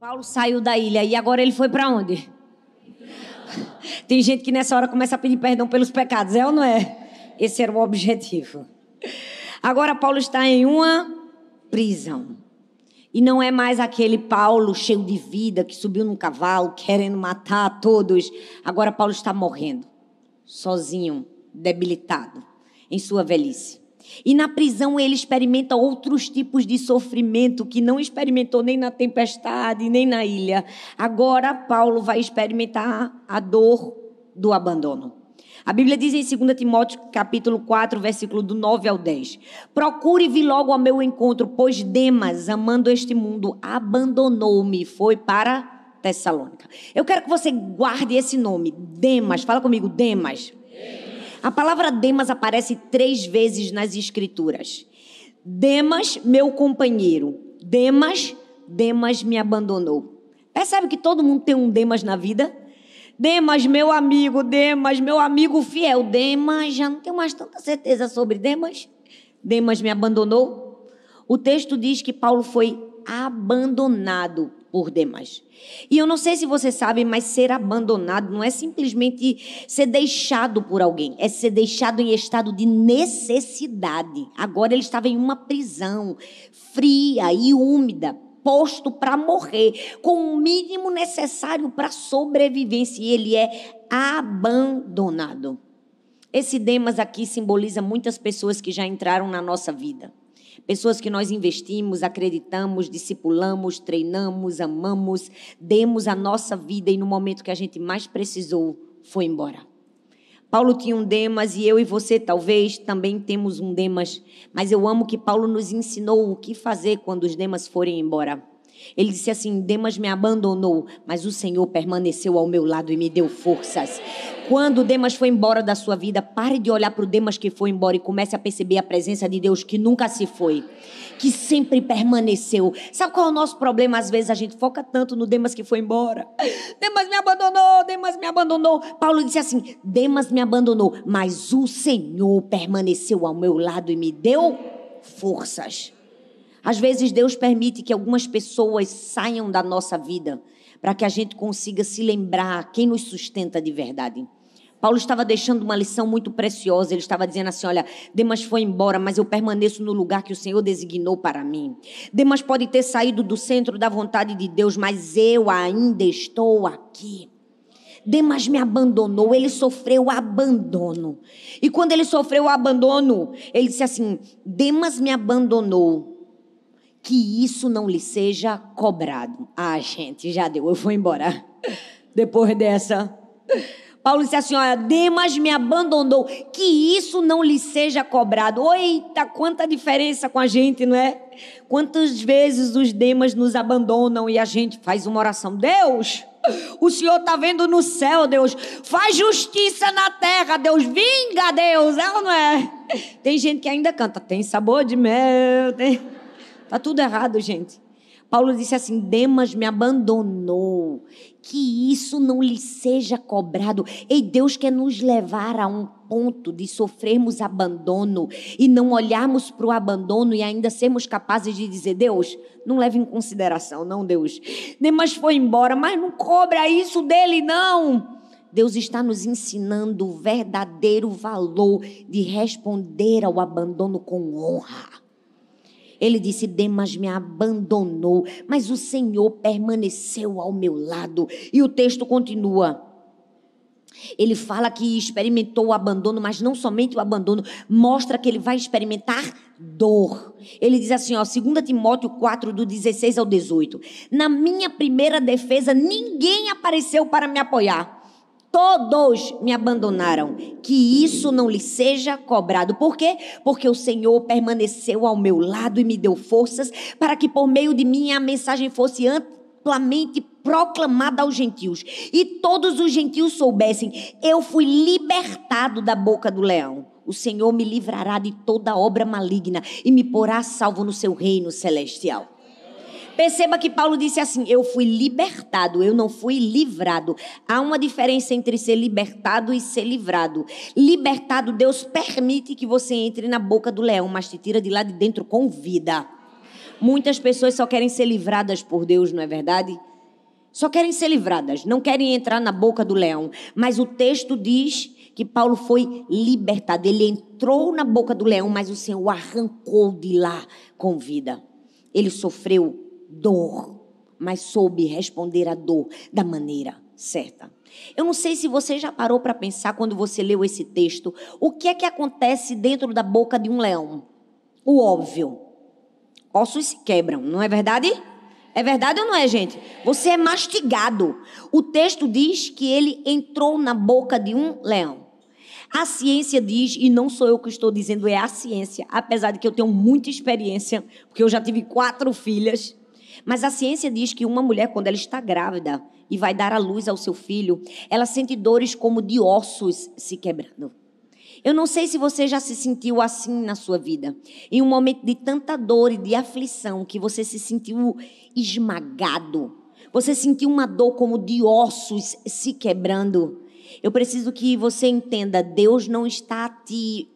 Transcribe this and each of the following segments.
Paulo saiu da ilha e agora ele foi para onde? Tem gente que nessa hora começa a pedir perdão pelos pecados, é ou não é? Esse era o objetivo. Agora Paulo está em uma prisão. E não é mais aquele Paulo cheio de vida que subiu num cavalo querendo matar todos. Agora Paulo está morrendo, sozinho, debilitado, em sua velhice. E na prisão ele experimenta outros tipos de sofrimento que não experimentou nem na tempestade, nem na ilha. Agora Paulo vai experimentar a dor do abandono. A Bíblia diz em 2 Timóteo, capítulo 4, versículo do 9 ao 10. Procure vir logo ao meu encontro, pois Demas, amando este mundo, abandonou-me, foi para Tessalônica. Eu quero que você guarde esse nome, Demas. Fala comigo, Demas. A palavra Demas aparece três vezes nas Escrituras. Demas, meu companheiro. Demas, Demas me abandonou. Percebe que todo mundo tem um Demas na vida? Demas, meu amigo, Demas, meu amigo fiel. Demas, já não tenho mais tanta certeza sobre Demas. Demas me abandonou. O texto diz que Paulo foi abandonado por Demas. E eu não sei se você sabe, mas ser abandonado não é simplesmente ser deixado por alguém, é ser deixado em estado de necessidade. Agora ele estava em uma prisão fria e úmida, posto para morrer, com o mínimo necessário para sobrevivência, e ele é abandonado. Esse Demas aqui simboliza muitas pessoas que já entraram na nossa vida. Pessoas que nós investimos, acreditamos, discipulamos, treinamos, amamos, demos a nossa vida e no momento que a gente mais precisou, foi embora. Paulo tinha um Demas e eu e você talvez também temos um Demas, mas eu amo que Paulo nos ensinou o que fazer quando os Demas forem embora. Ele disse assim: Demas me abandonou, mas o Senhor permaneceu ao meu lado e me deu forças. Quando Demas foi embora da sua vida, pare de olhar para o Demas que foi embora e comece a perceber a presença de Deus que nunca se foi, que sempre permaneceu. Sabe qual é o nosso problema? Às vezes a gente foca tanto no Demas que foi embora. Demas me abandonou, Demas me abandonou. Paulo disse assim: Demas me abandonou, mas o Senhor permaneceu ao meu lado e me deu forças. Às vezes Deus permite que algumas pessoas saiam da nossa vida para que a gente consiga se lembrar quem nos sustenta de verdade. Paulo estava deixando uma lição muito preciosa. Ele estava dizendo assim: Olha, Demas foi embora, mas eu permaneço no lugar que o Senhor designou para mim. Demas pode ter saído do centro da vontade de Deus, mas eu ainda estou aqui. Demas me abandonou, ele sofreu abandono. E quando ele sofreu abandono, ele disse assim: Demas me abandonou, que isso não lhe seja cobrado. Ah, gente, já deu, eu vou embora. Depois dessa. Paulo disse assim: Olha, Demas me abandonou, que isso não lhe seja cobrado. Eita, quanta diferença com a gente, não é? Quantas vezes os Demas nos abandonam e a gente faz uma oração: Deus, o Senhor está vendo no céu, Deus, faz justiça na terra, Deus, vinga, Deus, é ou não é? Tem gente que ainda canta: Tem sabor de mel, tem. Tá tudo errado, gente. Paulo disse assim: Demas me abandonou. Que isso não lhe seja cobrado. Ei, Deus quer nos levar a um ponto de sofrermos abandono e não olharmos para o abandono e ainda sermos capazes de dizer: Deus, não leve em consideração, não, Deus. Demas foi embora, mas não cobra isso dele, não. Deus está nos ensinando o verdadeiro valor de responder ao abandono com honra. Ele disse: Demas me abandonou, mas o Senhor permaneceu ao meu lado. E o texto continua. Ele fala que experimentou o abandono, mas não somente o abandono, mostra que ele vai experimentar dor. Ele diz assim, ó, 2 Timóteo 4, do 16 ao 18. Na minha primeira defesa, ninguém apareceu para me apoiar todos me abandonaram, que isso não lhe seja cobrado. Por quê? Porque o Senhor permaneceu ao meu lado e me deu forças para que por meio de mim a mensagem fosse amplamente proclamada aos gentios e todos os gentios soubessem: eu fui libertado da boca do leão. O Senhor me livrará de toda obra maligna e me porá salvo no seu reino celestial. Perceba que Paulo disse assim: Eu fui libertado, eu não fui livrado. Há uma diferença entre ser libertado e ser livrado. Libertado, Deus permite que você entre na boca do leão, mas te tira de lá de dentro com vida. Muitas pessoas só querem ser livradas por Deus, não é verdade? Só querem ser livradas, não querem entrar na boca do leão. Mas o texto diz que Paulo foi libertado. Ele entrou na boca do leão, mas o Senhor o arrancou de lá com vida. Ele sofreu dor, mas soube responder à dor da maneira certa. Eu não sei se você já parou para pensar quando você leu esse texto, o que é que acontece dentro da boca de um leão? O óbvio. Ossos se quebram, não é verdade? É verdade ou não é, gente? Você é mastigado. O texto diz que ele entrou na boca de um leão. A ciência diz, e não sou eu que estou dizendo, é a ciência, apesar de que eu tenho muita experiência, porque eu já tive quatro filhas. Mas a ciência diz que uma mulher, quando ela está grávida e vai dar à luz ao seu filho, ela sente dores como de ossos se quebrando. Eu não sei se você já se sentiu assim na sua vida, em um momento de tanta dor e de aflição que você se sentiu esmagado. Você sentiu uma dor como de ossos se quebrando. Eu preciso que você entenda: Deus não está te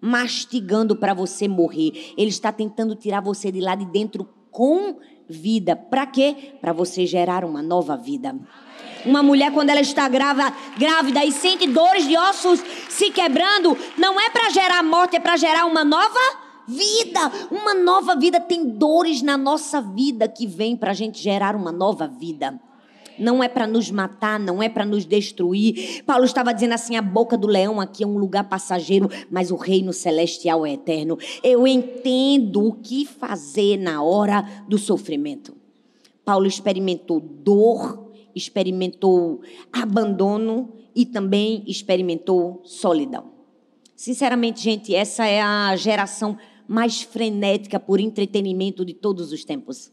mastigando para você morrer. Ele está tentando tirar você de lá de dentro com vida. Para quê? Para você gerar uma nova vida. Uma mulher, quando ela está grávida, grávida e sente dores de ossos se quebrando, não é para gerar morte, é para gerar uma nova vida. Uma nova vida. Tem dores na nossa vida que vem para a gente gerar uma nova vida não é para nos matar, não é para nos destruir. Paulo estava dizendo assim: a boca do leão aqui é um lugar passageiro, mas o reino celestial é eterno. Eu entendo o que fazer na hora do sofrimento. Paulo experimentou dor, experimentou abandono e também experimentou solidão. Sinceramente, gente, essa é a geração mais frenética por entretenimento de todos os tempos.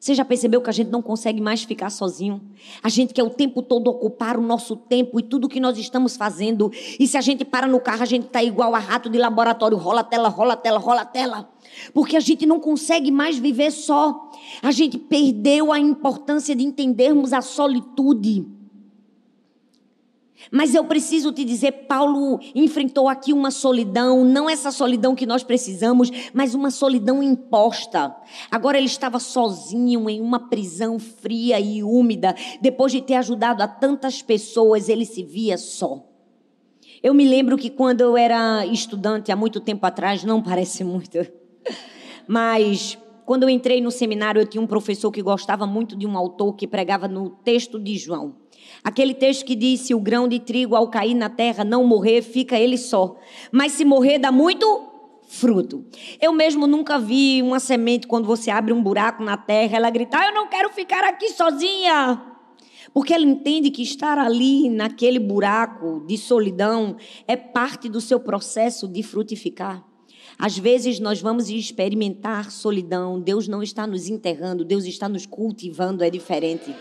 Você já percebeu que a gente não consegue mais ficar sozinho? A gente quer o tempo todo ocupar o nosso tempo e tudo que nós estamos fazendo. E se a gente para no carro, a gente está igual a rato de laboratório: rola a tela, rola a tela, rola a tela. Porque a gente não consegue mais viver só. A gente perdeu a importância de entendermos a solitude. Mas eu preciso te dizer, Paulo enfrentou aqui uma solidão, não essa solidão que nós precisamos, mas uma solidão imposta. Agora ele estava sozinho em uma prisão fria e úmida. Depois de ter ajudado a tantas pessoas, ele se via só. Eu me lembro que quando eu era estudante, há muito tempo atrás, não parece muito, mas quando eu entrei no seminário, eu tinha um professor que gostava muito de um autor que pregava no texto de João. Aquele texto que diz: se o grão de trigo ao cair na terra não morrer, fica ele só. Mas se morrer, dá muito fruto. Eu mesmo nunca vi uma semente, quando você abre um buraco na terra, ela gritar: Eu não quero ficar aqui sozinha. Porque ela entende que estar ali, naquele buraco de solidão, é parte do seu processo de frutificar. Às vezes nós vamos experimentar solidão. Deus não está nos enterrando, Deus está nos cultivando, é diferente.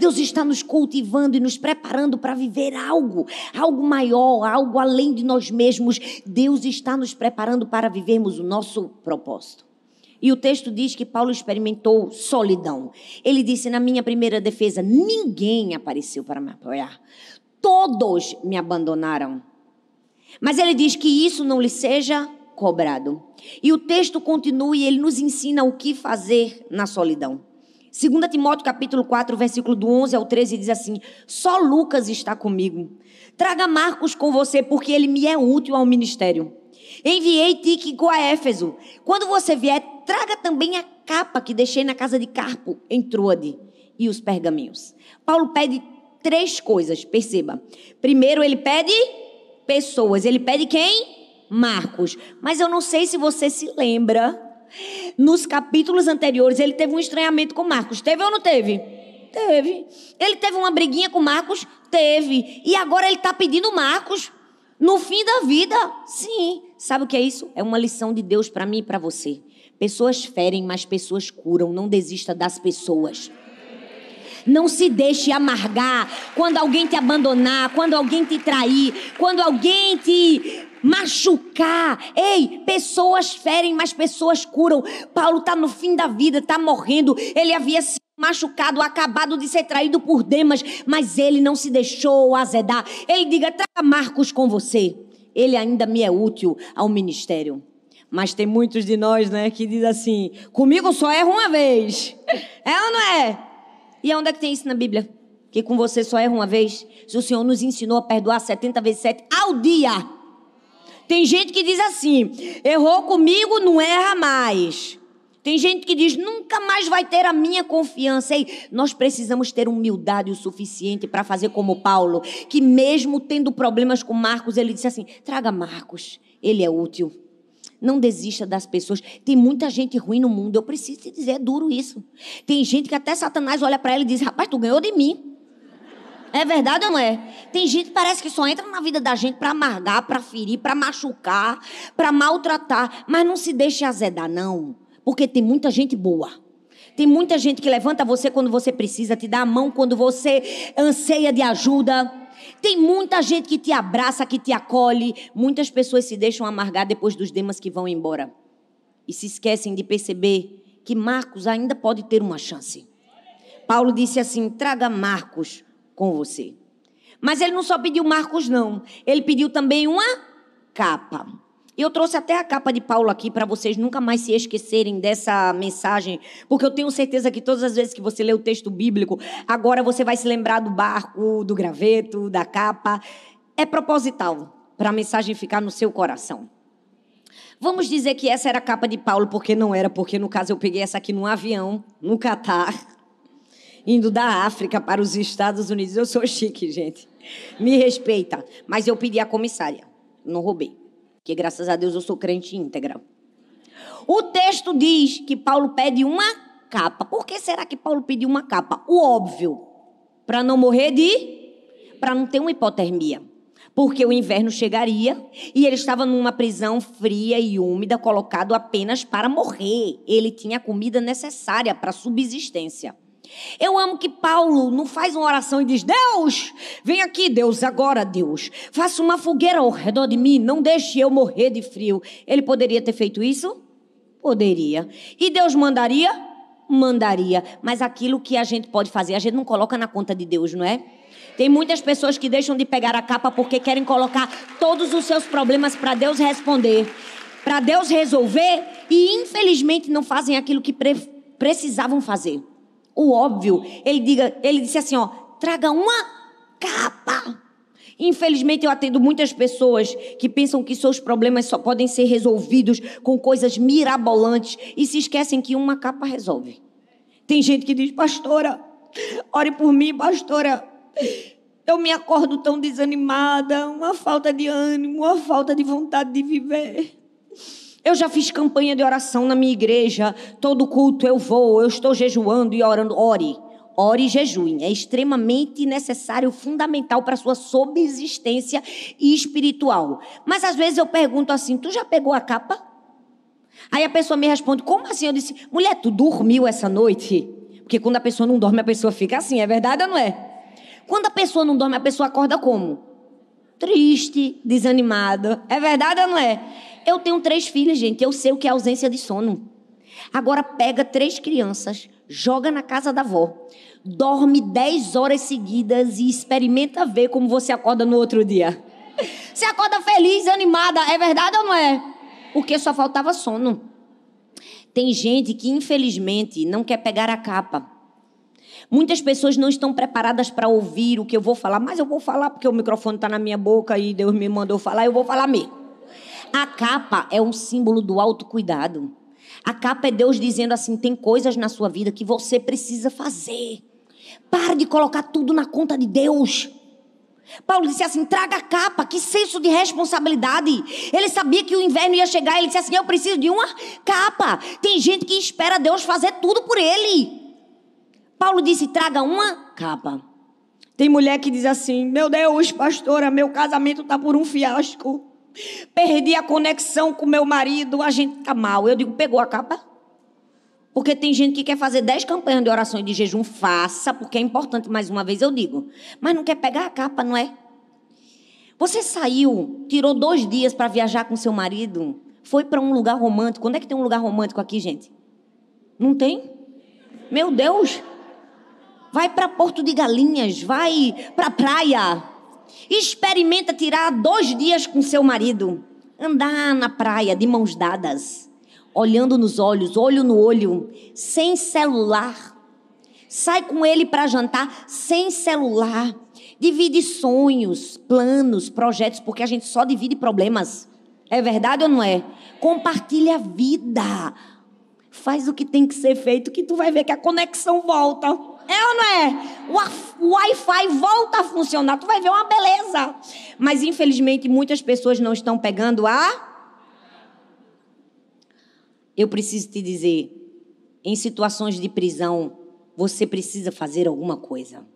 Deus está nos cultivando e nos preparando para viver algo, algo maior, algo além de nós mesmos. Deus está nos preparando para vivermos o nosso propósito. E o texto diz que Paulo experimentou solidão. Ele disse na minha primeira defesa: ninguém apareceu para me apoiar. Todos me abandonaram. Mas ele diz que isso não lhe seja cobrado. E o texto continua e ele nos ensina o que fazer na solidão. 2 Timóteo capítulo 4, versículo do 11 ao 13 diz assim: Só Lucas está comigo. Traga Marcos com você, porque ele me é útil ao ministério. Enviei Tíquico a Éfeso. Quando você vier, traga também a capa que deixei na casa de Carpo, em Troade, e os pergaminhos. Paulo pede três coisas, perceba. Primeiro, ele pede pessoas. Ele pede quem? Marcos. Mas eu não sei se você se lembra, nos capítulos anteriores ele teve um estranhamento com Marcos. Teve ou não teve? Teve. Ele teve uma briguinha com Marcos? Teve. E agora ele está pedindo Marcos no fim da vida? Sim. Sabe o que é isso? É uma lição de Deus para mim e para você. Pessoas ferem, mas pessoas curam. Não desista das pessoas. Não se deixe amargar quando alguém te abandonar, quando alguém te trair, quando alguém te machucar. Ei, pessoas ferem, mas pessoas curam. Paulo está no fim da vida, está morrendo. Ele havia se machucado, acabado de ser traído por Demas, mas ele não se deixou azedar. Ele diga: traga Marcos com você. Ele ainda me é útil ao ministério. Mas tem muitos de nós, né, que diz assim: comigo só erra uma vez. É ou não é? E onde é que tem isso na Bíblia? Que com você só erra uma vez? Se o Senhor nos ensinou a perdoar 70 vezes 7 ao dia. Tem gente que diz assim: errou comigo, não erra mais. Tem gente que diz: nunca mais vai ter a minha confiança. Ei, nós precisamos ter humildade o suficiente para fazer como Paulo, que mesmo tendo problemas com Marcos, ele disse assim: traga Marcos, ele é útil. Não desista das pessoas. Tem muita gente ruim no mundo. Eu preciso te dizer, é duro isso. Tem gente que até Satanás olha para ela e diz: rapaz, tu ganhou de mim. É verdade ou não é? Tem gente que parece que só entra na vida da gente para amargar, para ferir, para machucar, para maltratar. Mas não se deixe azedar, não. Porque tem muita gente boa. Tem muita gente que levanta você quando você precisa, te dá a mão quando você anseia de ajuda. Tem muita gente que te abraça, que te acolhe. Muitas pessoas se deixam amargar depois dos demas que vão embora. E se esquecem de perceber que Marcos ainda pode ter uma chance. Paulo disse assim: traga Marcos com você. Mas ele não só pediu Marcos, não. Ele pediu também uma capa. Eu trouxe até a capa de Paulo aqui para vocês nunca mais se esquecerem dessa mensagem, porque eu tenho certeza que todas as vezes que você lê o texto bíblico, agora você vai se lembrar do barco, do graveto, da capa. É proposital para a mensagem ficar no seu coração. Vamos dizer que essa era a capa de Paulo, porque não era, porque no caso eu peguei essa aqui num avião, no Catar, indo da África para os Estados Unidos. Eu sou chique, gente. Me respeita. Mas eu pedi a comissária, não roubei. Porque graças a Deus eu sou crente íntegra. O texto diz que Paulo pede uma capa. Por que será que Paulo pediu uma capa? O óbvio. Para não morrer de. Para não ter uma hipotermia. Porque o inverno chegaria e ele estava numa prisão fria e úmida, colocado apenas para morrer. Ele tinha a comida necessária para subsistência. Eu amo que Paulo não faz uma oração e diz: Deus, vem aqui, Deus, agora, Deus. Faça uma fogueira ao redor de mim, não deixe eu morrer de frio. Ele poderia ter feito isso? Poderia. E Deus mandaria? Mandaria. Mas aquilo que a gente pode fazer, a gente não coloca na conta de Deus, não é? Tem muitas pessoas que deixam de pegar a capa porque querem colocar todos os seus problemas para Deus responder, para Deus resolver e infelizmente não fazem aquilo que pre precisavam fazer o óbvio. Ele, diga, ele disse assim: ó, traga uma capa. Infelizmente, eu atendo muitas pessoas que pensam que seus problemas só podem ser resolvidos com coisas mirabolantes e se esquecem que uma capa resolve. Tem gente que diz, pastora, ore por mim, pastora. Eu me acordo tão desanimada, uma falta de ânimo, uma falta de vontade de viver. Eu já fiz campanha de oração na minha igreja. Todo culto eu vou, eu estou jejuando e orando. Ore. Ore e jejue. É extremamente necessário, fundamental para a sua subsistência espiritual. Mas às vezes eu pergunto assim: tu já pegou a capa? Aí a pessoa me responde: como assim? Eu disse: mulher, tu dormiu essa noite? Porque quando a pessoa não dorme, a pessoa fica assim. É verdade ou não é? Quando a pessoa não dorme, a pessoa acorda como? Triste, desanimada. É verdade ou não é? Eu tenho três filhas, gente. Eu sei o que é ausência de sono. Agora pega três crianças, joga na casa da avó, dorme dez horas seguidas e experimenta ver como você acorda no outro dia. Você acorda feliz, animada, é verdade ou não é? Porque só faltava sono. Tem gente que, infelizmente, não quer pegar a capa. Muitas pessoas não estão preparadas para ouvir o que eu vou falar, mas eu vou falar porque o microfone está na minha boca e Deus me mandou falar, eu vou falar mesmo. A capa é um símbolo do autocuidado. A capa é Deus dizendo assim: tem coisas na sua vida que você precisa fazer. Pare de colocar tudo na conta de Deus. Paulo disse assim: traga a capa, que senso de responsabilidade. Ele sabia que o inverno ia chegar, ele disse assim: eu preciso de uma capa. Tem gente que espera Deus fazer tudo por ele. Paulo disse: traga uma capa. Tem mulher que diz assim: meu Deus, pastora, meu casamento está por um fiasco. Perdi a conexão com meu marido, a gente tá mal. Eu digo, pegou a capa? Porque tem gente que quer fazer dez campanhas de oração e de jejum, faça, porque é importante, mais uma vez eu digo. Mas não quer pegar a capa, não é? Você saiu, tirou dois dias para viajar com seu marido, foi para um lugar romântico. Onde é que tem um lugar romântico aqui, gente? Não tem? Meu Deus! Vai para Porto de Galinhas, vai para praia. Experimenta tirar dois dias com seu marido, andar na praia de mãos dadas, olhando nos olhos, olho no olho, sem celular, sai com ele para jantar sem celular, divide sonhos, planos, projetos, porque a gente só divide problemas. É verdade ou não é? Compartilha a vida. Faz o que tem que ser feito, que tu vai ver que a conexão volta. É ou não é? O Wi-Fi volta a funcionar, tu vai ver uma beleza. Mas infelizmente muitas pessoas não estão pegando a. Eu preciso te dizer, em situações de prisão, você precisa fazer alguma coisa.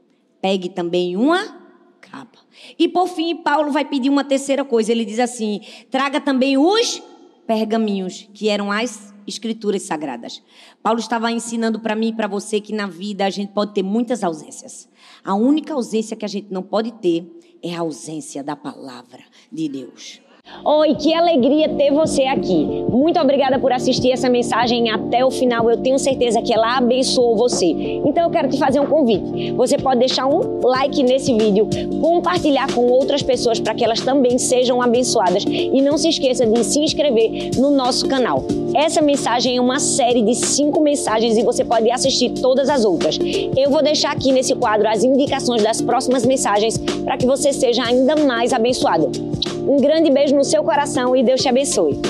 Pegue também uma capa. E por fim, Paulo vai pedir uma terceira coisa. Ele diz assim: traga também os pergaminhos, que eram as escrituras sagradas. Paulo estava ensinando para mim e para você que na vida a gente pode ter muitas ausências. A única ausência que a gente não pode ter é a ausência da palavra de Deus. Oi, que alegria ter você aqui. Muito obrigada por assistir essa mensagem até o final. Eu tenho certeza que ela abençoou você. Então eu quero te fazer um convite. Você pode deixar um like nesse vídeo, compartilhar com outras pessoas para que elas também sejam abençoadas e não se esqueça de se inscrever no nosso canal. Essa mensagem é uma série de cinco mensagens e você pode assistir todas as outras. Eu vou deixar aqui nesse quadro as indicações das próximas mensagens para que você seja ainda mais abençoado. Um grande beijo no seu coração e Deus te abençoe.